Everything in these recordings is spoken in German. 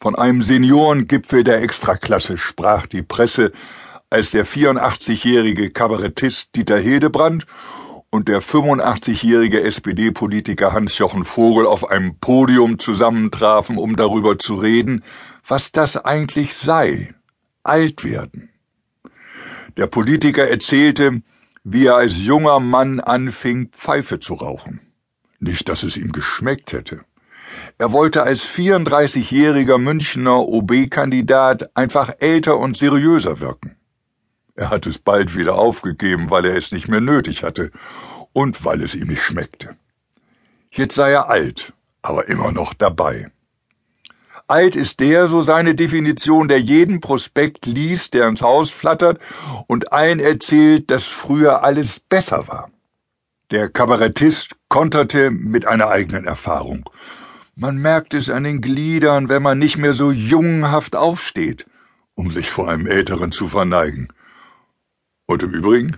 Von einem Seniorengipfel der Extraklasse sprach die Presse, als der 84-jährige Kabarettist Dieter Hildebrand und der 85-jährige SPD-Politiker Hans-Jochen Vogel auf einem Podium zusammentrafen, um darüber zu reden, was das eigentlich sei, alt werden. Der Politiker erzählte, wie er als junger Mann anfing, Pfeife zu rauchen. Nicht, dass es ihm geschmeckt hätte. Er wollte als 34-jähriger Münchner OB-Kandidat einfach älter und seriöser wirken. Er hat es bald wieder aufgegeben, weil er es nicht mehr nötig hatte und weil es ihm nicht schmeckte. Jetzt sei er alt, aber immer noch dabei. Alt ist der, so seine Definition, der jeden Prospekt liest, der ins Haus flattert und allen erzählt, dass früher alles besser war. Der Kabarettist konterte mit einer eigenen Erfahrung. Man merkt es an den Gliedern, wenn man nicht mehr so jungenhaft aufsteht, um sich vor einem Älteren zu verneigen. Und im Übrigen,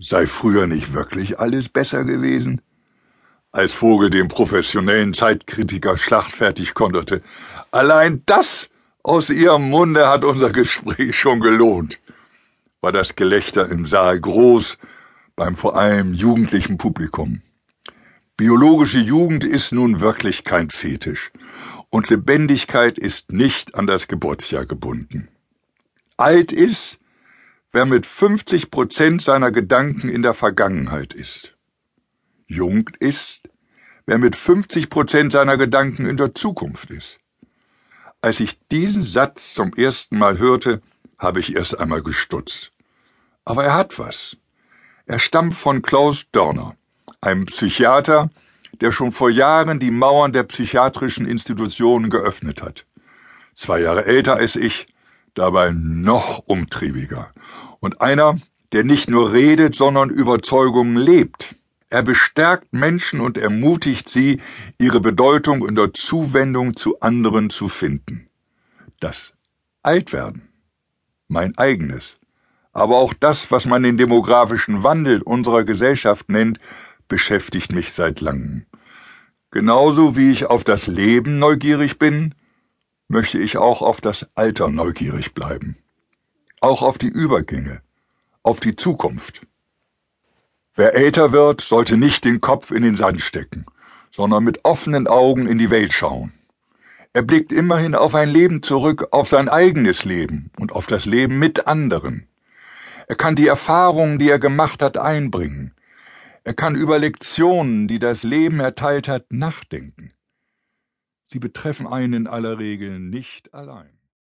sei früher nicht wirklich alles besser gewesen? Als Vogel den professionellen Zeitkritiker schlachtfertig konterte. Allein das aus ihrem Munde hat unser Gespräch schon gelohnt. War das Gelächter im Saal groß, beim vor allem jugendlichen Publikum. Biologische Jugend ist nun wirklich kein Fetisch und Lebendigkeit ist nicht an das Geburtsjahr gebunden. Alt ist, wer mit 50 Prozent seiner Gedanken in der Vergangenheit ist. Jung ist, wer mit 50 Prozent seiner Gedanken in der Zukunft ist. Als ich diesen Satz zum ersten Mal hörte, habe ich erst einmal gestutzt. Aber er hat was. Er stammt von Klaus Dörner einem Psychiater, der schon vor Jahren die Mauern der psychiatrischen Institutionen geöffnet hat. Zwei Jahre älter als ich, dabei noch umtriebiger. Und einer, der nicht nur redet, sondern Überzeugungen lebt. Er bestärkt Menschen und ermutigt sie, ihre Bedeutung in der Zuwendung zu anderen zu finden. Das Altwerden, mein eigenes, aber auch das, was man den demografischen Wandel unserer Gesellschaft nennt, beschäftigt mich seit langem. Genauso wie ich auf das Leben neugierig bin, möchte ich auch auf das Alter neugierig bleiben. Auch auf die Übergänge, auf die Zukunft. Wer älter wird, sollte nicht den Kopf in den Sand stecken, sondern mit offenen Augen in die Welt schauen. Er blickt immerhin auf ein Leben zurück, auf sein eigenes Leben und auf das Leben mit anderen. Er kann die Erfahrungen, die er gemacht hat, einbringen. Er kann über Lektionen, die das Leben erteilt hat, nachdenken. Sie betreffen einen in aller Regel nicht allein.